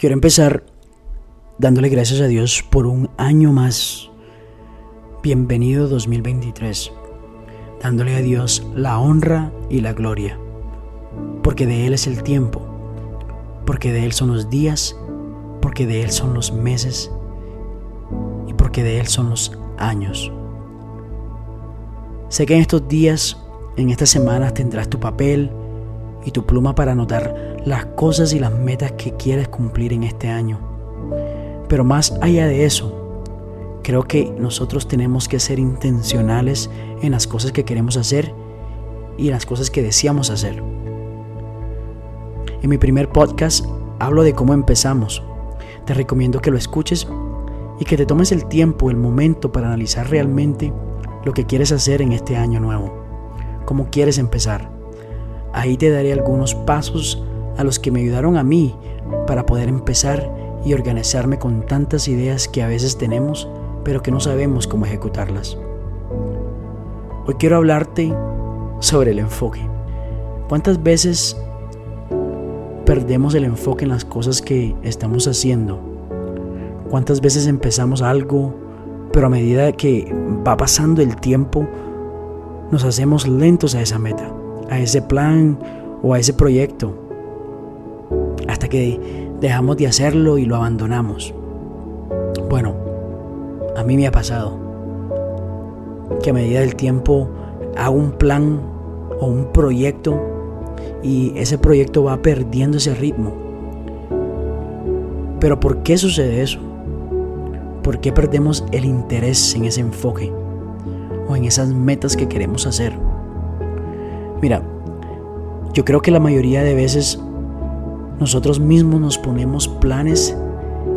Quiero empezar dándole gracias a Dios por un año más. Bienvenido 2023. Dándole a Dios la honra y la gloria. Porque de Él es el tiempo. Porque de Él son los días. Porque de Él son los meses. Y porque de Él son los años. Sé que en estos días, en estas semanas tendrás tu papel y tu pluma para anotar las cosas y las metas que quieres cumplir en este año. Pero más allá de eso, creo que nosotros tenemos que ser intencionales en las cosas que queremos hacer y en las cosas que deseamos hacer. En mi primer podcast hablo de cómo empezamos. Te recomiendo que lo escuches y que te tomes el tiempo, el momento para analizar realmente lo que quieres hacer en este año nuevo. Cómo quieres empezar. Ahí te daré algunos pasos a los que me ayudaron a mí para poder empezar y organizarme con tantas ideas que a veces tenemos, pero que no sabemos cómo ejecutarlas. Hoy quiero hablarte sobre el enfoque. ¿Cuántas veces perdemos el enfoque en las cosas que estamos haciendo? ¿Cuántas veces empezamos algo, pero a medida que va pasando el tiempo, nos hacemos lentos a esa meta, a ese plan o a ese proyecto? hasta que dejamos de hacerlo y lo abandonamos. Bueno, a mí me ha pasado que a medida del tiempo hago un plan o un proyecto y ese proyecto va perdiendo ese ritmo. Pero ¿por qué sucede eso? ¿Por qué perdemos el interés en ese enfoque o en esas metas que queremos hacer? Mira, yo creo que la mayoría de veces nosotros mismos nos ponemos planes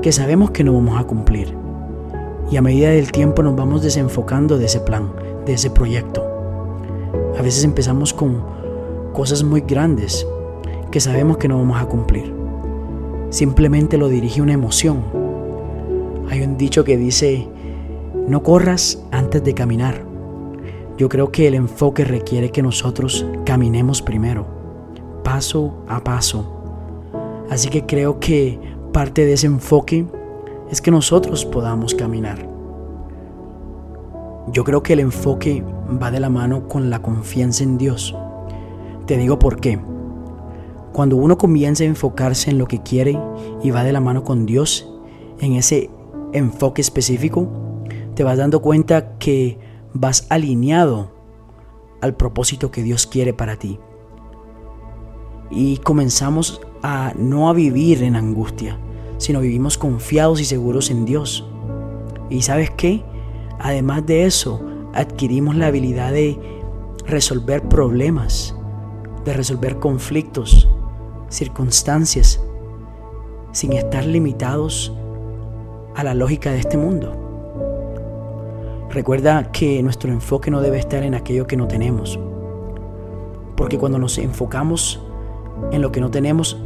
que sabemos que no vamos a cumplir. Y a medida del tiempo nos vamos desenfocando de ese plan, de ese proyecto. A veces empezamos con cosas muy grandes que sabemos que no vamos a cumplir. Simplemente lo dirige una emoción. Hay un dicho que dice, no corras antes de caminar. Yo creo que el enfoque requiere que nosotros caminemos primero, paso a paso, Así que creo que parte de ese enfoque es que nosotros podamos caminar. Yo creo que el enfoque va de la mano con la confianza en Dios. Te digo por qué. Cuando uno comienza a enfocarse en lo que quiere y va de la mano con Dios, en ese enfoque específico, te vas dando cuenta que vas alineado al propósito que Dios quiere para ti. Y comenzamos a no a vivir en angustia, sino vivimos confiados y seguros en Dios. Y sabes qué? Además de eso, adquirimos la habilidad de resolver problemas, de resolver conflictos, circunstancias, sin estar limitados a la lógica de este mundo. Recuerda que nuestro enfoque no debe estar en aquello que no tenemos, porque cuando nos enfocamos en lo que no tenemos,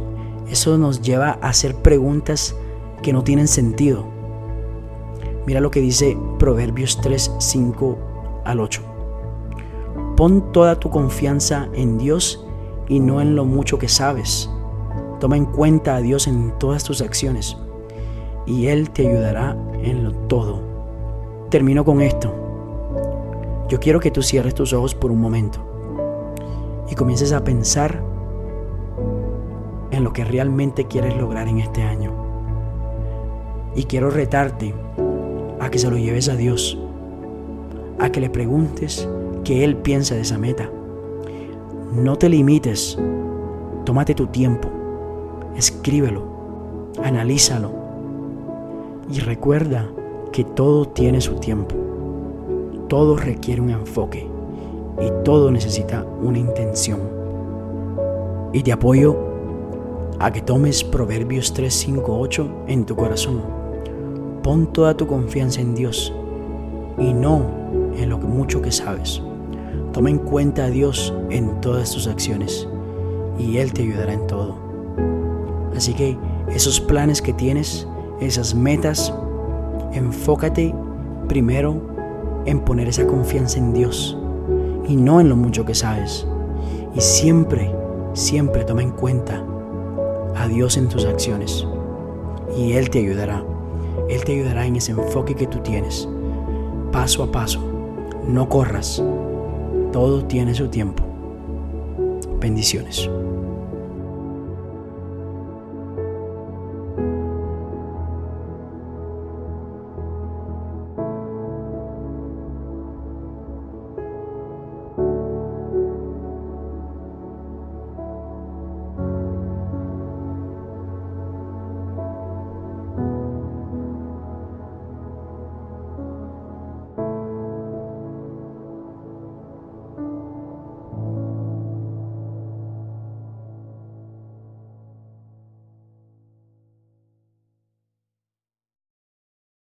eso nos lleva a hacer preguntas que no tienen sentido. Mira lo que dice Proverbios 3, 5 al 8. Pon toda tu confianza en Dios y no en lo mucho que sabes. Toma en cuenta a Dios en todas tus acciones y Él te ayudará en lo todo. Termino con esto. Yo quiero que tú cierres tus ojos por un momento y comiences a pensar en lo que realmente quieres lograr en este año. Y quiero retarte a que se lo lleves a Dios, a que le preguntes qué Él piensa de esa meta. No te limites, tómate tu tiempo, escríbelo, analízalo y recuerda que todo tiene su tiempo, todo requiere un enfoque y todo necesita una intención. Y te apoyo a que tomes Proverbios 3, 5, 8 en tu corazón. Pon toda tu confianza en Dios y no en lo mucho que sabes. Toma en cuenta a Dios en todas tus acciones y Él te ayudará en todo. Así que esos planes que tienes, esas metas, enfócate primero en poner esa confianza en Dios y no en lo mucho que sabes. Y siempre, siempre toma en cuenta a Dios en tus acciones. y Él te ayudará. Él te ayudará en ese enfoque que tú tienes, paso a paso. No corras, todo tiene su tiempo. Bendiciones.